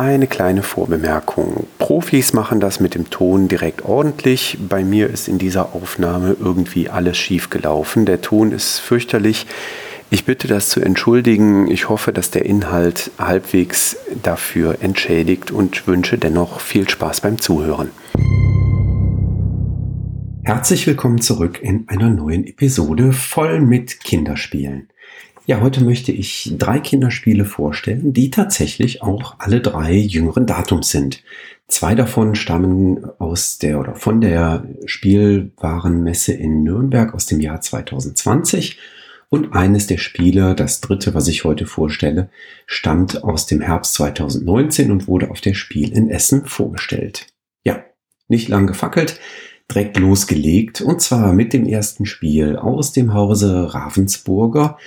Eine kleine Vorbemerkung. Profis machen das mit dem Ton direkt ordentlich. Bei mir ist in dieser Aufnahme irgendwie alles schief gelaufen. Der Ton ist fürchterlich. Ich bitte das zu entschuldigen. Ich hoffe, dass der Inhalt halbwegs dafür entschädigt und wünsche dennoch viel Spaß beim Zuhören. Herzlich willkommen zurück in einer neuen Episode voll mit Kinderspielen. Ja, heute möchte ich drei Kinderspiele vorstellen, die tatsächlich auch alle drei jüngeren Datums sind. Zwei davon stammen aus der oder von der Spielwarenmesse in Nürnberg aus dem Jahr 2020 und eines der Spiele, das dritte, was ich heute vorstelle, stammt aus dem Herbst 2019 und wurde auf der Spiel in Essen vorgestellt. Ja, nicht lang gefackelt, direkt losgelegt und zwar mit dem ersten Spiel aus dem Hause Ravensburger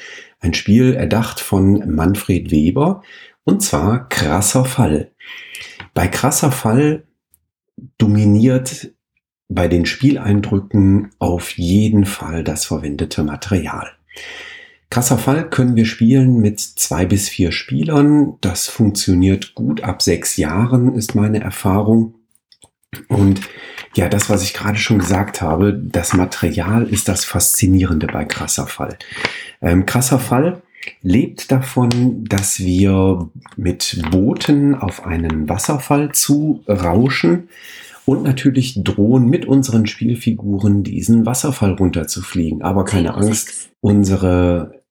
ein Spiel erdacht von Manfred Weber und zwar Krasser Fall. Bei Krasser Fall dominiert bei den Spieleindrücken auf jeden Fall das verwendete Material. Krasser Fall können wir spielen mit zwei bis vier Spielern. Das funktioniert gut ab sechs Jahren, ist meine Erfahrung. Und ja, das, was ich gerade schon gesagt habe, das Material ist das Faszinierende bei Krasser Fall. Ähm, krasser Fall lebt davon, dass wir mit Booten auf einen Wasserfall zu rauschen und natürlich drohen mit unseren Spielfiguren diesen Wasserfall runterzufliegen. Aber keine Angst, unsere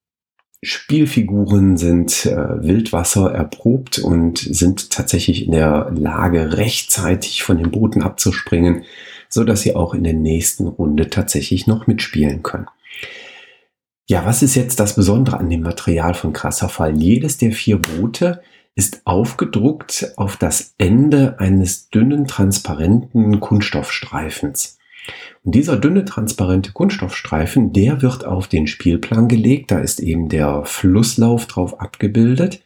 Spielfiguren sind äh, Wildwasser erprobt und sind tatsächlich in der Lage, rechtzeitig von den Booten abzuspringen, so dass sie auch in der nächsten Runde tatsächlich noch mitspielen können. Ja, was ist jetzt das Besondere an dem Material von Krasser Fall? Jedes der vier Boote ist aufgedruckt auf das Ende eines dünnen, transparenten Kunststoffstreifens. Und dieser dünne, transparente Kunststoffstreifen, der wird auf den Spielplan gelegt. Da ist eben der Flusslauf drauf abgebildet.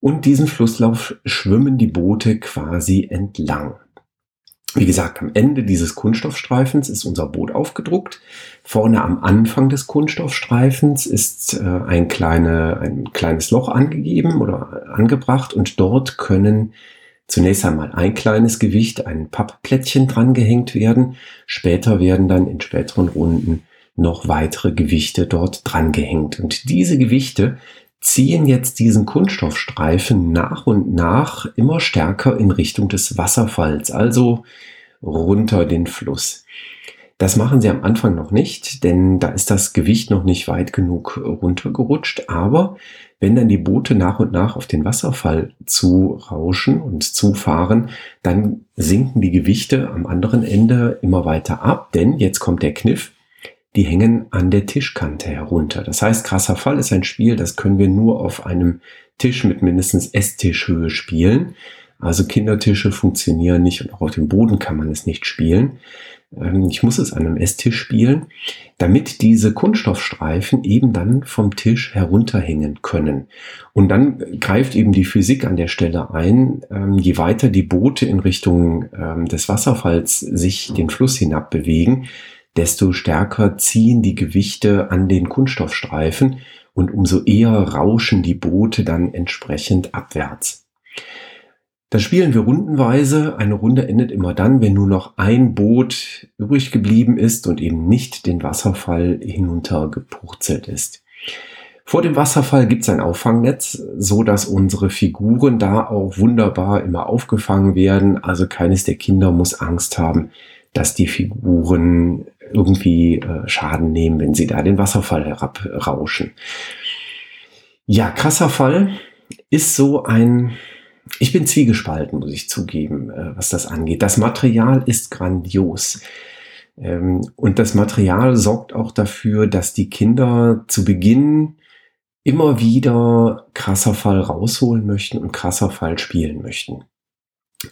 Und diesen Flusslauf schwimmen die Boote quasi entlang. Wie gesagt, am Ende dieses Kunststoffstreifens ist unser Boot aufgedruckt. Vorne am Anfang des Kunststoffstreifens ist äh, ein, kleine, ein kleines Loch angegeben oder angebracht und dort können zunächst einmal ein kleines Gewicht, ein Pappplättchen drangehängt werden. Später werden dann in späteren Runden noch weitere Gewichte dort drangehängt. Und diese Gewichte ziehen jetzt diesen Kunststoffstreifen nach und nach immer stärker in Richtung des Wasserfalls, also runter den Fluss. Das machen sie am Anfang noch nicht, denn da ist das Gewicht noch nicht weit genug runtergerutscht. Aber wenn dann die Boote nach und nach auf den Wasserfall zu rauschen und zufahren, dann sinken die Gewichte am anderen Ende immer weiter ab, denn jetzt kommt der Kniff. Die hängen an der Tischkante herunter. Das heißt, krasser Fall ist ein Spiel, das können wir nur auf einem Tisch mit mindestens Esstischhöhe spielen. Also Kindertische funktionieren nicht und auch auf dem Boden kann man es nicht spielen. Ähm, ich muss es an einem Esstisch spielen, damit diese Kunststoffstreifen eben dann vom Tisch herunterhängen können. Und dann greift eben die Physik an der Stelle ein. Ähm, je weiter die Boote in Richtung ähm, des Wasserfalls sich den Fluss hinab bewegen, desto stärker ziehen die Gewichte an den Kunststoffstreifen und umso eher rauschen die Boote dann entsprechend abwärts. Das spielen wir rundenweise. Eine Runde endet immer dann, wenn nur noch ein Boot übrig geblieben ist und eben nicht den Wasserfall hinuntergepurzelt ist. Vor dem Wasserfall gibt es ein Auffangnetz, so dass unsere Figuren da auch wunderbar immer aufgefangen werden. Also keines der Kinder muss Angst haben, dass die Figuren irgendwie äh, Schaden nehmen, wenn sie da den Wasserfall herabrauschen. Ja, krasser Fall ist so ein ich bin zwiegespalten, muss ich zugeben, äh, was das angeht. Das Material ist grandios. Ähm, und das Material sorgt auch dafür, dass die Kinder zu Beginn immer wieder krasser Fall rausholen möchten und krasser Fall spielen möchten.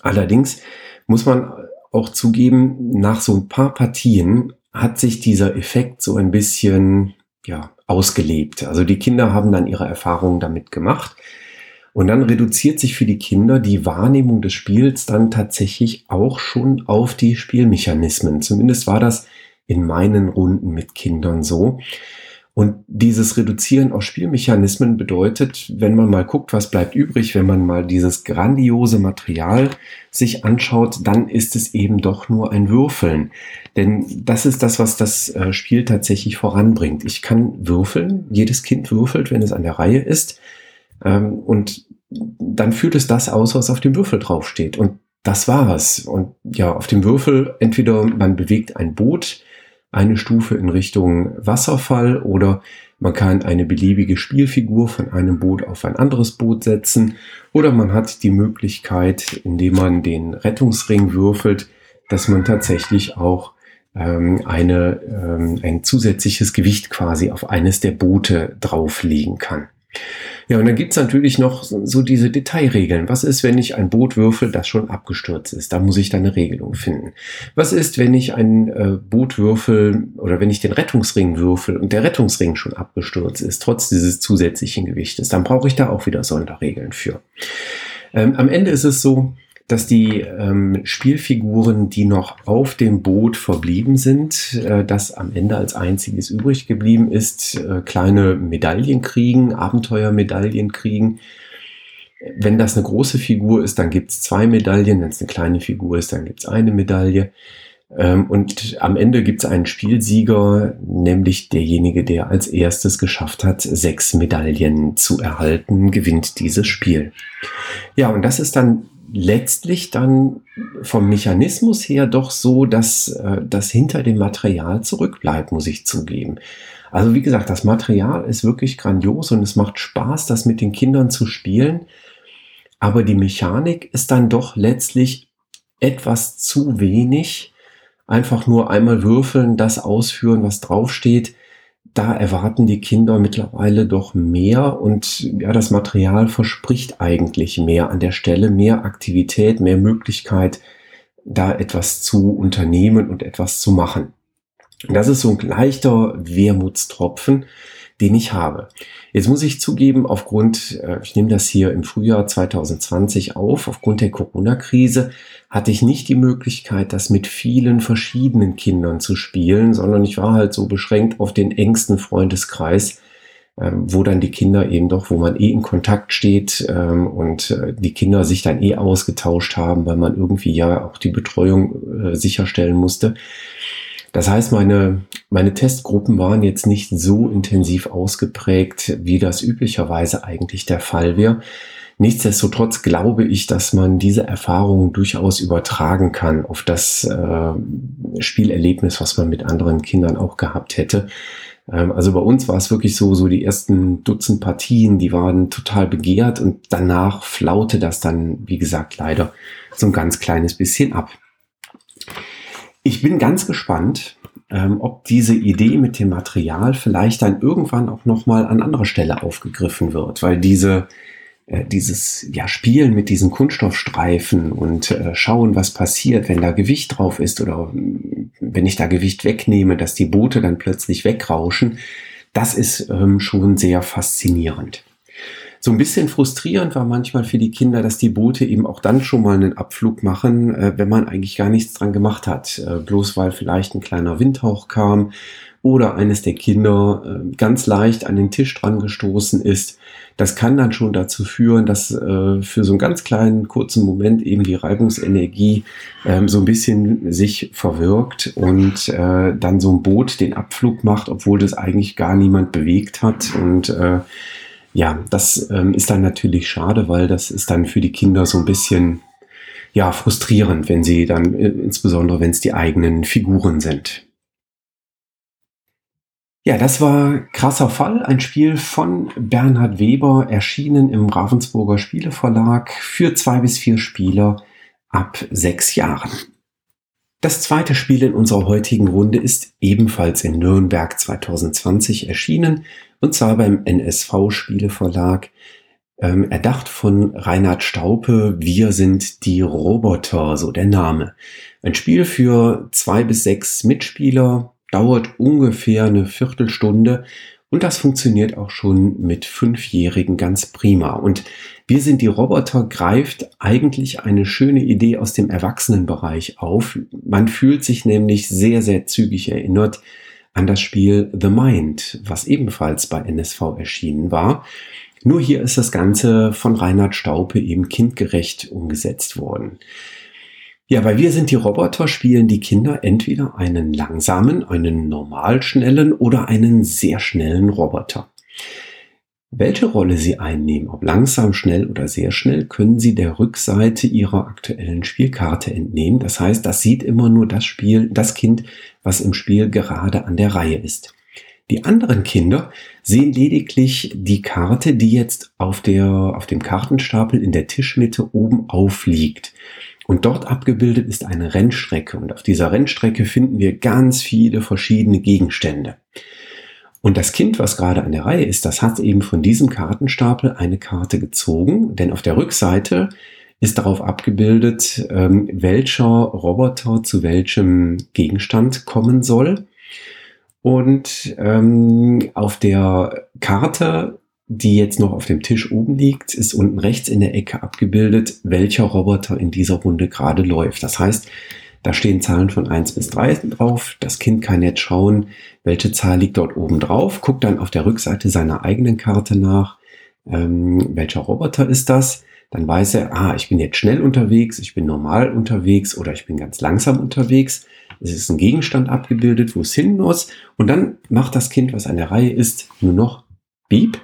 Allerdings muss man auch zugeben, nach so ein paar Partien hat sich dieser Effekt so ein bisschen ja, ausgelebt. Also die Kinder haben dann ihre Erfahrungen damit gemacht. Und dann reduziert sich für die Kinder die Wahrnehmung des Spiels dann tatsächlich auch schon auf die Spielmechanismen. Zumindest war das in meinen Runden mit Kindern so. Und dieses Reduzieren auf Spielmechanismen bedeutet, wenn man mal guckt, was bleibt übrig, wenn man mal dieses grandiose Material sich anschaut, dann ist es eben doch nur ein Würfeln. Denn das ist das, was das äh, Spiel tatsächlich voranbringt. Ich kann würfeln, jedes Kind würfelt, wenn es an der Reihe ist. Ähm, und dann führt es das aus, was auf dem Würfel draufsteht. Und das war es. Und ja, auf dem Würfel entweder man bewegt ein Boot, eine Stufe in Richtung Wasserfall oder man kann eine beliebige Spielfigur von einem Boot auf ein anderes Boot setzen oder man hat die Möglichkeit, indem man den Rettungsring würfelt, dass man tatsächlich auch ähm, eine, ähm, ein zusätzliches Gewicht quasi auf eines der Boote drauflegen kann. Ja, und dann gibt's natürlich noch so diese Detailregeln. Was ist, wenn ich ein Boot würfel, das schon abgestürzt ist? Da muss ich dann eine Regelung finden. Was ist, wenn ich ein äh, Boot würfel oder wenn ich den Rettungsring würfel und der Rettungsring schon abgestürzt ist, trotz dieses zusätzlichen Gewichtes? Dann brauche ich da auch wieder Sonderregeln für. Ähm, am Ende ist es so, dass die ähm, Spielfiguren, die noch auf dem Boot verblieben sind, äh, das am Ende als einziges übrig geblieben ist, äh, kleine Medaillen kriegen, Abenteuermedaillen kriegen. Wenn das eine große Figur ist, dann gibt's zwei Medaillen. Wenn es eine kleine Figur ist, dann gibt's eine Medaille. Ähm, und am Ende gibt's einen Spielsieger, nämlich derjenige, der als erstes geschafft hat, sechs Medaillen zu erhalten, gewinnt dieses Spiel. Ja, und das ist dann letztlich dann vom Mechanismus her doch so, dass äh, das hinter dem Material zurückbleibt, muss ich zugeben. Also wie gesagt, das Material ist wirklich grandios und es macht Spaß, das mit den Kindern zu spielen. Aber die Mechanik ist dann doch letztlich etwas zu wenig. Einfach nur einmal würfeln, das ausführen, was draufsteht da erwarten die Kinder mittlerweile doch mehr und ja, das Material verspricht eigentlich mehr an der Stelle, mehr Aktivität, mehr Möglichkeit, da etwas zu unternehmen und etwas zu machen. Das ist so ein leichter Wermutstropfen, den ich habe. Jetzt muss ich zugeben, aufgrund, äh, ich nehme das hier im Frühjahr 2020 auf, aufgrund der Corona-Krise hatte ich nicht die Möglichkeit, das mit vielen verschiedenen Kindern zu spielen, sondern ich war halt so beschränkt auf den engsten Freundeskreis, ähm, wo dann die Kinder eben doch, wo man eh in Kontakt steht ähm, und äh, die Kinder sich dann eh ausgetauscht haben, weil man irgendwie ja auch die Betreuung äh, sicherstellen musste. Das heißt, meine, meine Testgruppen waren jetzt nicht so intensiv ausgeprägt, wie das üblicherweise eigentlich der Fall wäre. Nichtsdestotrotz glaube ich, dass man diese Erfahrungen durchaus übertragen kann auf das äh, Spielerlebnis, was man mit anderen Kindern auch gehabt hätte. Ähm, also bei uns war es wirklich so, so die ersten Dutzend Partien, die waren total begehrt und danach flaute das dann, wie gesagt, leider so ein ganz kleines bisschen ab. Ich bin ganz gespannt, ähm, ob diese Idee mit dem Material vielleicht dann irgendwann auch nochmal an anderer Stelle aufgegriffen wird, weil diese äh, dieses ja, Spielen mit diesen Kunststoffstreifen und äh, schauen, was passiert, wenn da Gewicht drauf ist oder mm, wenn ich da Gewicht wegnehme, dass die Boote dann plötzlich wegrauschen, das ist ähm, schon sehr faszinierend. So ein bisschen frustrierend war manchmal für die Kinder, dass die Boote eben auch dann schon mal einen Abflug machen, äh, wenn man eigentlich gar nichts dran gemacht hat. Äh, bloß weil vielleicht ein kleiner Windhauch kam oder eines der Kinder äh, ganz leicht an den Tisch dran gestoßen ist. Das kann dann schon dazu führen, dass für so einen ganz kleinen, kurzen Moment eben die Reibungsenergie ähm, so ein bisschen sich verwirkt und dann so ein Boot den Abflug macht, obwohl das eigentlich gar niemand bewegt hat und äh, ja, das ähm, ist dann natürlich schade, weil das ist dann für die Kinder so ein bisschen ja frustrierend, wenn sie dann äh, insbesondere wenn es die eigenen Figuren sind. Ja, das war krasser Fall, ein Spiel von Bernhard Weber, erschienen im Ravensburger Spieleverlag für zwei bis vier Spieler ab sechs Jahren. Das zweite Spiel in unserer heutigen Runde ist ebenfalls in Nürnberg 2020 erschienen, und zwar beim NSV Spieleverlag, ähm, erdacht von Reinhard Staupe, Wir sind die Roboter, so der Name. Ein Spiel für zwei bis sechs Mitspieler, dauert ungefähr eine Viertelstunde und das funktioniert auch schon mit Fünfjährigen ganz prima. Und wir sind die Roboter greift eigentlich eine schöne Idee aus dem Erwachsenenbereich auf. Man fühlt sich nämlich sehr, sehr zügig erinnert an das Spiel The Mind, was ebenfalls bei NSV erschienen war. Nur hier ist das Ganze von Reinhard Staupe eben kindgerecht umgesetzt worden. Ja, weil wir sind die Roboter, spielen die Kinder entweder einen langsamen, einen normal schnellen oder einen sehr schnellen Roboter. Welche Rolle sie einnehmen, ob langsam, schnell oder sehr schnell, können sie der Rückseite ihrer aktuellen Spielkarte entnehmen. Das heißt, das sieht immer nur das Spiel, das Kind, was im Spiel gerade an der Reihe ist. Die anderen Kinder sehen lediglich die Karte, die jetzt auf der, auf dem Kartenstapel in der Tischmitte oben aufliegt. Und dort abgebildet ist eine Rennstrecke. Und auf dieser Rennstrecke finden wir ganz viele verschiedene Gegenstände. Und das Kind, was gerade an der Reihe ist, das hat eben von diesem Kartenstapel eine Karte gezogen, denn auf der Rückseite ist darauf abgebildet, ähm, welcher Roboter zu welchem Gegenstand kommen soll. Und ähm, auf der Karte die jetzt noch auf dem Tisch oben liegt, ist unten rechts in der Ecke abgebildet, welcher Roboter in dieser Runde gerade läuft. Das heißt, da stehen Zahlen von 1 bis 3 drauf. Das Kind kann jetzt schauen, welche Zahl liegt dort oben drauf, guckt dann auf der Rückseite seiner eigenen Karte nach, ähm, welcher Roboter ist das. Dann weiß er, ah, ich bin jetzt schnell unterwegs, ich bin normal unterwegs oder ich bin ganz langsam unterwegs. Es ist ein Gegenstand abgebildet, wo es hin muss. Und dann macht das Kind, was an der Reihe ist, nur noch Beep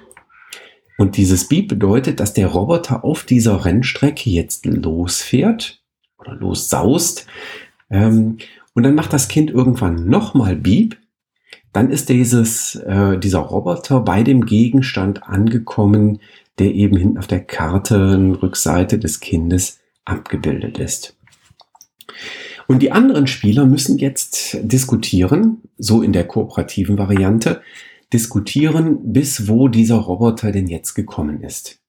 und dieses Beep bedeutet, dass der Roboter auf dieser Rennstrecke jetzt losfährt oder lossaust. Ähm, und dann macht das Kind irgendwann nochmal Beep. Dann ist dieses, äh, dieser Roboter bei dem Gegenstand angekommen, der eben hinten auf der Kartenrückseite des Kindes abgebildet ist. Und die anderen Spieler müssen jetzt diskutieren, so in der kooperativen Variante, diskutieren, bis wo dieser Roboter denn jetzt gekommen ist.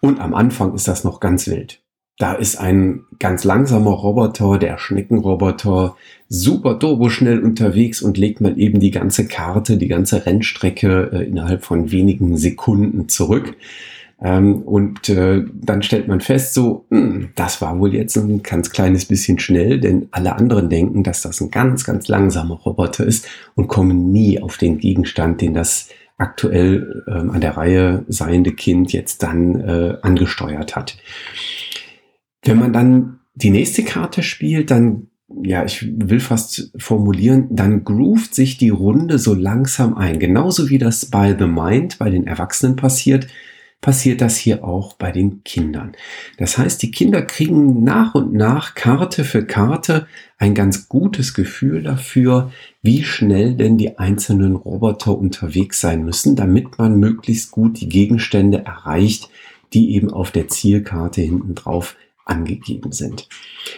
Und am Anfang ist das noch ganz wild. Da ist ein ganz langsamer Roboter, der Schneckenroboter, super turbo schnell unterwegs und legt mal eben die ganze Karte, die ganze Rennstrecke äh, innerhalb von wenigen Sekunden zurück. Ähm, und äh, dann stellt man fest, so, mh, hm, das war wohl jetzt ein ganz kleines bisschen schnell, denn alle anderen denken, dass das ein ganz, ganz langsamer Roboter ist und kommen nie auf den Gegenstand, den das aktuell ähm, an der Reihe seiende Kind jetzt dann äh, angesteuert hat. Wenn man dann die nächste Karte spielt, dann ja, ich will fast formulieren, dann groovt sich die Runde so langsam ein. Genauso wie das bei The Mind bei den Erwachsenen passiert, passiert das hier auch bei den Kindern. Das heißt, die Kinder kriegen nach und nach Karte für Karte ein ganz gutes Gefühl dafür, wie schnell denn die einzelnen Roboter unterwegs sein müssen, damit man möglichst gut die Gegenstände erreicht, die eben auf der Zielkarte hinten drauf angegeben sind.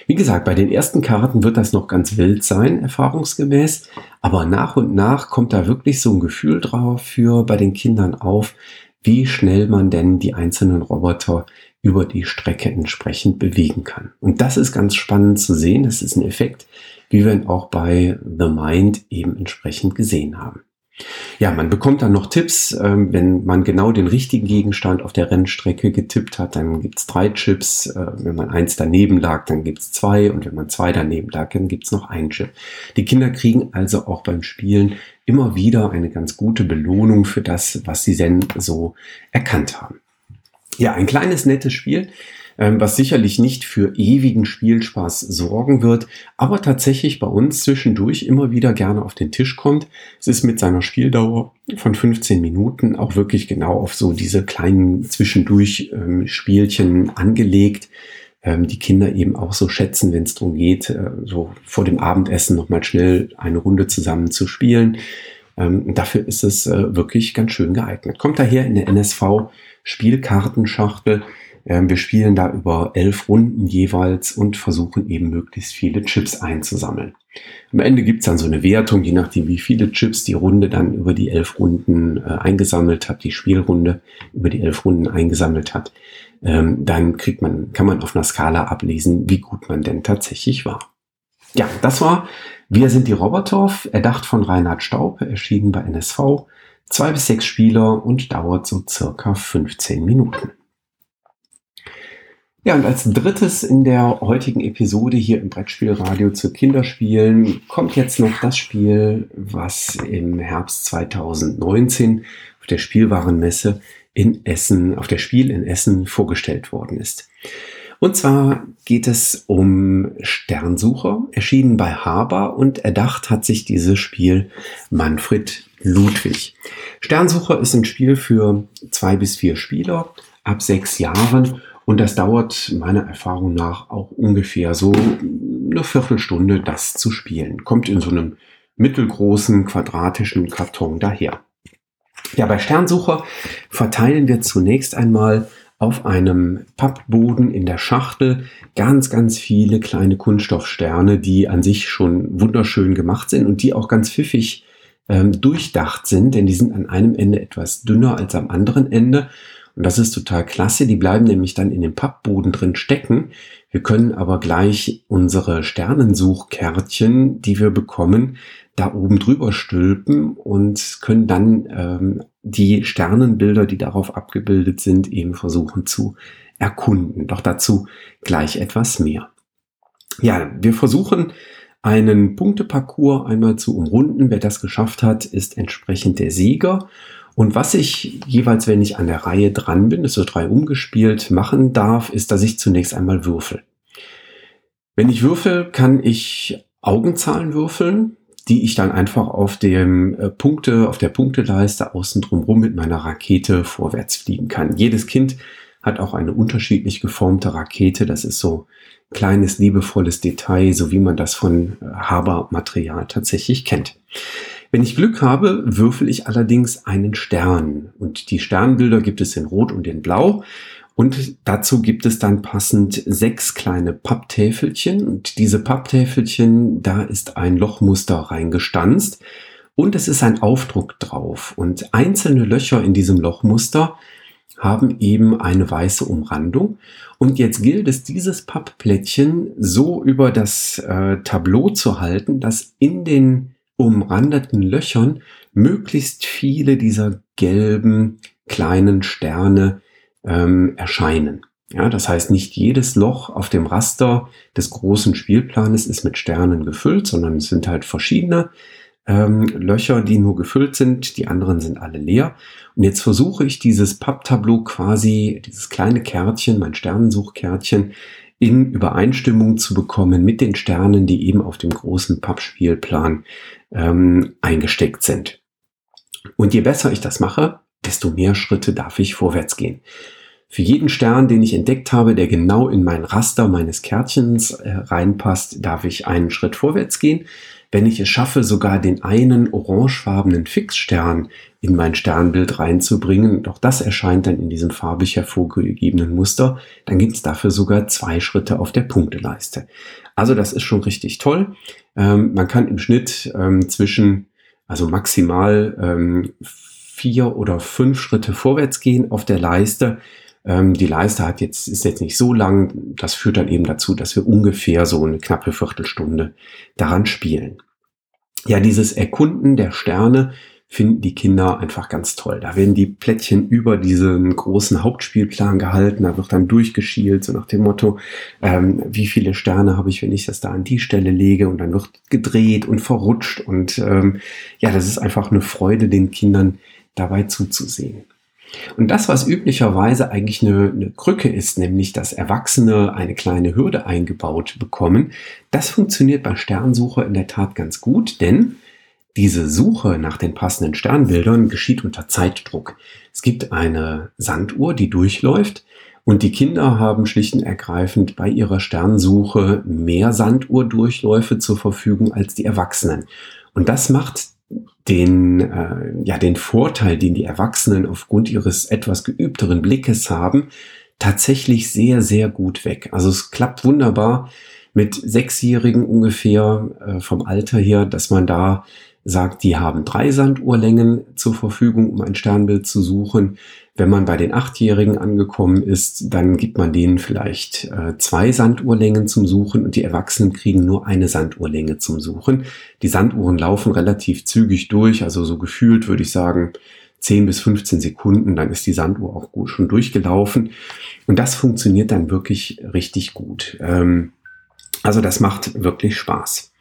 Wie gesagt, bei den ersten Karten wird das noch ganz wild sein, erfahrungsgemäß, aber nach und nach kommt da wirklich so ein Gefühl drauf für bei den Kindern auf, wie schnell man denn die einzelnen Roboter über die Strecke entsprechend bewegen kann. Und das ist ganz spannend zu sehen. Das ist ein Effekt, wie wir ihn auch bei The Mind eben entsprechend gesehen haben. Ja, man bekommt dann noch Tipps, ähm, wenn man genau den richtigen Gegenstand auf der Rennstrecke getippt hat, dann gibt's drei Chips. Äh, wenn man eins daneben lag, dann gibt's zwei und wenn man zwei daneben lag, dann gibt's noch ein Chip. Die Kinder kriegen also auch beim Spielen immer wieder eine ganz gute Belohnung für das, was sie denn so erkannt haben. Ja, ein kleines nettes Spiel. Ähm, was sicherlich nicht für ewigen Spielspaß sorgen wird, aber tatsächlich bei uns zwischendurch immer wieder gerne auf den Tisch kommt. Es ist mit seiner Spieldauer von 15 Minuten auch wirklich genau auf so diese kleinen zwischendurch ähm, Spielchen angelegt ähm, die Kinder eben auch so schätzen, wenn es darum geht, äh, so vor dem Abendessen nochmal schnell eine Runde zusammen zu spielen. Dafür ist es äh, wirklich ganz schön geeignet. Kommt daher in der NSV Spielkartenschachtel wir spielen da über elf Runden jeweils und versuchen eben möglichst viele Chips einzusammeln. Am Ende gibt's dann so eine Wertung, je nachdem, wie viele Chips die Runde dann über die elf Runden äh, eingesammelt hat, die Spielrunde über die elf Runden eingesammelt hat. Ähm, dann kriegt man, kann man auf einer Skala ablesen, wie gut man denn tatsächlich war. Ja, das war Wir sind die Roboter, erdacht von Reinhard Staub, erschienen bei NSV. Zwei bis sechs Spieler und dauert so circa 15 Minuten. Ja, und als drittes in der heutigen Episode hier im Brettspielradio zu Kinderspielen kommt jetzt noch das Spiel, was im Herbst 2019 auf der Spielwarenmesse in Essen, auf der Spiel in Essen vorgestellt worden ist. Und zwar geht es um Sternsucher, erschienen bei Haber und erdacht hat sich dieses Spiel Manfred Ludwig. Sternsucher ist ein Spiel für zwei bis vier Spieler ab sechs Jahren und das dauert meiner Erfahrung nach auch ungefähr so eine Viertelstunde, das zu spielen. Kommt in so einem mittelgroßen quadratischen Karton daher. Ja, bei Sternsucher verteilen wir zunächst einmal auf einem Pappboden in der Schachtel ganz, ganz viele kleine Kunststoffsterne, die an sich schon wunderschön gemacht sind und die auch ganz pfiffig ähm, durchdacht sind, denn die sind an einem Ende etwas dünner als am anderen Ende und das ist total klasse. Die bleiben nämlich dann in dem Pappboden drin stecken. Wir können aber gleich unsere Sternensuchkärtchen, die wir bekommen, da oben drüber stülpen und können dann ähm, die Sternenbilder, die darauf abgebildet sind, eben versuchen zu erkunden. Doch dazu gleich etwas mehr. Ja, wir versuchen einen Punkteparcours einmal zu umrunden. Wer das geschafft hat, ist entsprechend der Sieger. Und was ich jeweils, wenn ich an der Reihe dran bin, das so drei umgespielt, machen darf, ist, dass ich zunächst einmal würfel. Wenn ich würfel, kann ich Augenzahlen würfeln, die ich dann einfach auf dem äh, Punkte, auf der Punkteleiste außen drumherum mit meiner Rakete vorwärts fliegen kann. Jedes Kind hat auch eine unterschiedlich geformte Rakete. Das ist so kleines, liebevolles Detail, so wie man das von äh, Haber-Material tatsächlich kennt. Wenn ich Glück habe, würfel ich allerdings einen Stern. Und die Sternbilder gibt es in Rot und in Blau. Und dazu gibt es dann passend sechs kleine Papptäfelchen. Und diese Papptäfelchen, da ist ein Lochmuster reingestanzt. Und es ist ein Aufdruck drauf. Und einzelne Löcher in diesem Lochmuster haben eben eine weiße Umrandung. Und jetzt gilt es, dieses Pappplättchen so über das äh, Tableau zu halten, dass in den umrandeten Löchern möglichst viele dieser gelben kleinen Sterne ähm, erscheinen. Ja, das heißt, nicht jedes Loch auf dem Raster des großen Spielplanes ist mit Sternen gefüllt, sondern es sind halt verschiedene ähm, Löcher, die nur gefüllt sind. Die anderen sind alle leer. Und jetzt versuche ich dieses Papptableau quasi, dieses kleine Kärtchen, mein Sternensuchkärtchen, in Übereinstimmung zu bekommen mit den Sternen, die eben auf dem großen Pappspielplan ähm, eingesteckt sind. Und je besser ich das mache, desto mehr Schritte darf ich vorwärts gehen. Für jeden Stern, den ich entdeckt habe, der genau in mein Raster meines Kärtchens äh, reinpasst, darf ich einen Schritt vorwärts gehen. Wenn ich es schaffe, sogar den einen orangefarbenen Fixstern in mein Sternbild reinzubringen, doch das erscheint dann in diesem farbig hervorgegebenen Muster, dann gibt es dafür sogar zwei Schritte auf der Punkteleiste. Also das ist schon richtig toll. Ähm, man kann im Schnitt ähm, zwischen, also maximal ähm, vier oder fünf Schritte vorwärts gehen auf der Leiste. Ähm, die Leiste hat jetzt, ist jetzt nicht so lang. Das führt dann eben dazu, dass wir ungefähr so eine knappe Viertelstunde daran spielen. Ja, dieses Erkunden der Sterne finden die Kinder einfach ganz toll. Da werden die Plättchen über diesen großen Hauptspielplan gehalten, da wird dann durchgeschielt, so nach dem Motto, ähm, wie viele Sterne habe ich, wenn ich das da an die Stelle lege und dann wird gedreht und verrutscht und ähm, ja, das ist einfach eine Freude, den Kindern dabei zuzusehen. Und das, was üblicherweise eigentlich eine, eine, Krücke ist, nämlich dass Erwachsene eine kleine Hürde eingebaut bekommen, das funktioniert bei Sternsucher in der Tat ganz gut, denn diese Suche nach den passenden Sternbildern geschieht unter Zeitdruck. Es gibt eine Sanduhr, die durchläuft und die Kinder haben schlicht und ergreifend bei ihrer Sternsuche mehr Sanduhrdurchläufe zur Verfügung als die Erwachsenen. Und das macht den, äh, ja, den Vorteil, den die Erwachsenen aufgrund ihres etwas geübteren Blickes haben, tatsächlich sehr, sehr gut weg. Also es klappt wunderbar mit Sechsjährigen ungefähr äh, vom Alter her, dass man da sagt, die haben drei Sanduhrlängen zur Verfügung, um ein Sternbild zu suchen. Wenn man bei den Achtjährigen angekommen ist, dann gibt man denen vielleicht äh, zwei Sanduhrlängen zum Suchen und die Erwachsenen kriegen nur eine Sanduhrlänge zum Suchen. Die Sanduhren laufen relativ zügig durch, also so gefühlt würde ich sagen 10 bis 15 Sekunden, dann ist die Sanduhr auch gut schon durchgelaufen. Und das funktioniert dann wirklich richtig gut. Ähm, also das macht wirklich Spaß.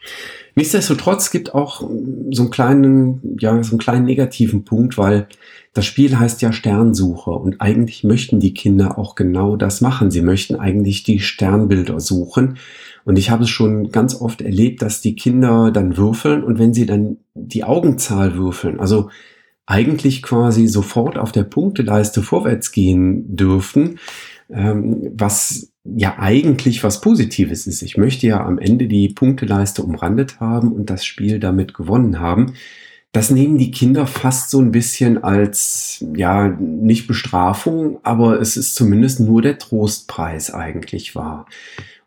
Nichtsdestotrotz gibt auch so einen kleinen, ja, so einen kleinen negativen Punkt, weil das Spiel heißt ja Sternsucher und eigentlich möchten die Kinder auch genau das machen. Sie möchten eigentlich die Sternbilder suchen. Und ich habe es schon ganz oft erlebt, dass die Kinder dann würfeln und wenn sie dann die Augenzahl würfeln, also eigentlich quasi sofort auf der Punkteleiste vorwärts gehen dürften, ähm, was ja eigentlich was Positives ist. Ich möchte ja am Ende die Punkteleiste umrandet haben und das Spiel damit gewonnen haben. Das nehmen die Kinder fast so ein bisschen als, ja, nicht Bestrafung, aber es ist zumindest nur der Trostpreis eigentlich wahr.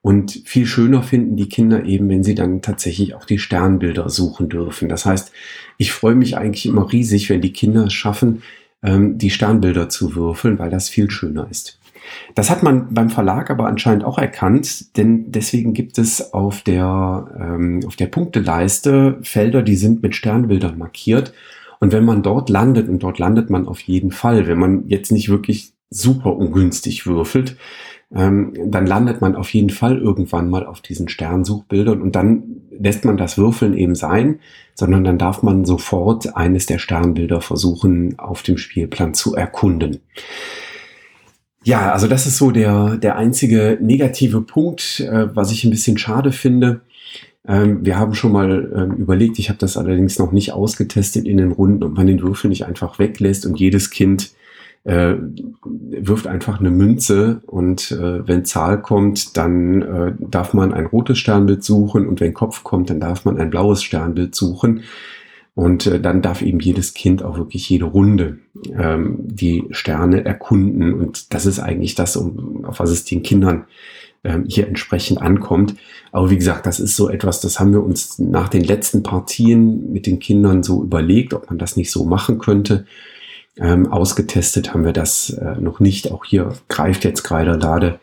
Und viel schöner finden die Kinder eben, wenn sie dann tatsächlich auch die Sternbilder suchen dürfen. Das heißt, ich freue mich eigentlich immer riesig, wenn die Kinder es schaffen, ähm, die Sternbilder zu würfeln, weil das viel schöner ist. Das hat man beim Verlag aber anscheinend auch erkannt, denn deswegen gibt es auf der, ähm, auf der Punkteleiste Felder, die sind mit Sternbildern markiert. Und wenn man dort landet, und dort landet man auf jeden Fall, wenn man jetzt nicht wirklich super ungünstig würfelt, ähm, dann landet man auf jeden Fall irgendwann mal auf diesen Sternsuchbildern und dann lässt man das Würfeln eben sein, sondern dann darf man sofort eines der Sternbilder versuchen, auf dem Spielplan zu erkunden. Ja, also das ist so der, der einzige negative Punkt, äh, was ich ein bisschen schade finde. Ähm, wir haben schon mal ähm, überlegt, ich habe das allerdings noch nicht ausgetestet in den Runden, ob man den Würfel nicht einfach weglässt und jedes Kind äh, wirft einfach eine Münze und äh, wenn Zahl kommt, dann äh, darf man ein rotes Sternbild suchen und wenn Kopf kommt, dann darf man ein blaues Sternbild suchen. Und äh, dann darf eben jedes Kind auch wirklich jede Runde ähm, die Sterne erkunden. Und das ist eigentlich das, um, auf was es den Kindern ähm, hier entsprechend ankommt. Aber wie gesagt, das ist so etwas, das haben wir uns nach den letzten Partien mit den Kindern so überlegt, ob man das nicht so machen könnte. Ähm, ausgetestet haben wir das äh, noch nicht. Auch hier greift jetzt gerade Lade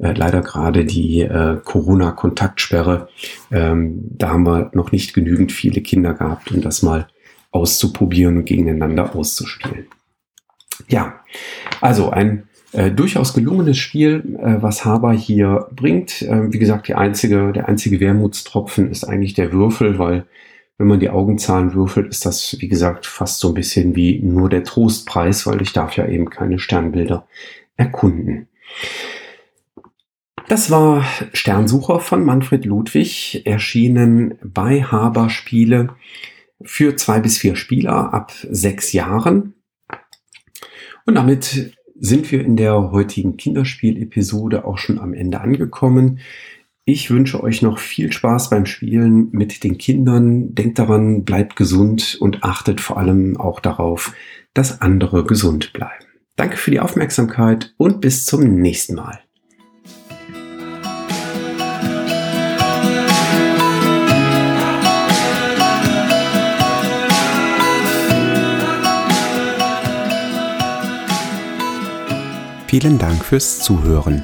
äh, leider gerade die äh, Corona-Kontaktsperre. Ähm, da haben wir noch nicht genügend viele Kinder gehabt, um das mal auszuprobieren und gegeneinander auszuspielen. Ja, also ein äh, durchaus gelungenes Spiel, äh, was Haber hier bringt. Äh, wie gesagt, die einzige, der einzige Wermutstropfen ist eigentlich der Würfel, weil wenn man die Augenzahlen würfelt, ist das, wie gesagt, fast so ein bisschen wie nur der Trostpreis, weil ich darf ja eben keine Sternbilder erkunden. Das war Sternsucher von Manfred Ludwig, erschienen bei Haber Spiele für zwei bis vier Spieler ab sechs Jahren. Und damit sind wir in der heutigen Kinderspiel-Episode auch schon am Ende angekommen. Ich wünsche euch noch viel Spaß beim Spielen mit den Kindern. Denkt daran, bleibt gesund und achtet vor allem auch darauf, dass andere gesund bleiben. Danke für die Aufmerksamkeit und bis zum nächsten Mal. Vielen Dank fürs Zuhören.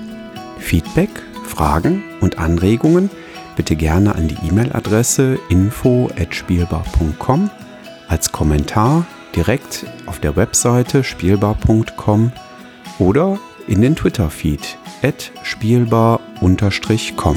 Feedback, Fragen und Anregungen bitte gerne an die E-Mail-Adresse info@spielbar.com als Kommentar direkt auf der Webseite spielbar.com oder in den Twitter-Feed spielbar-com.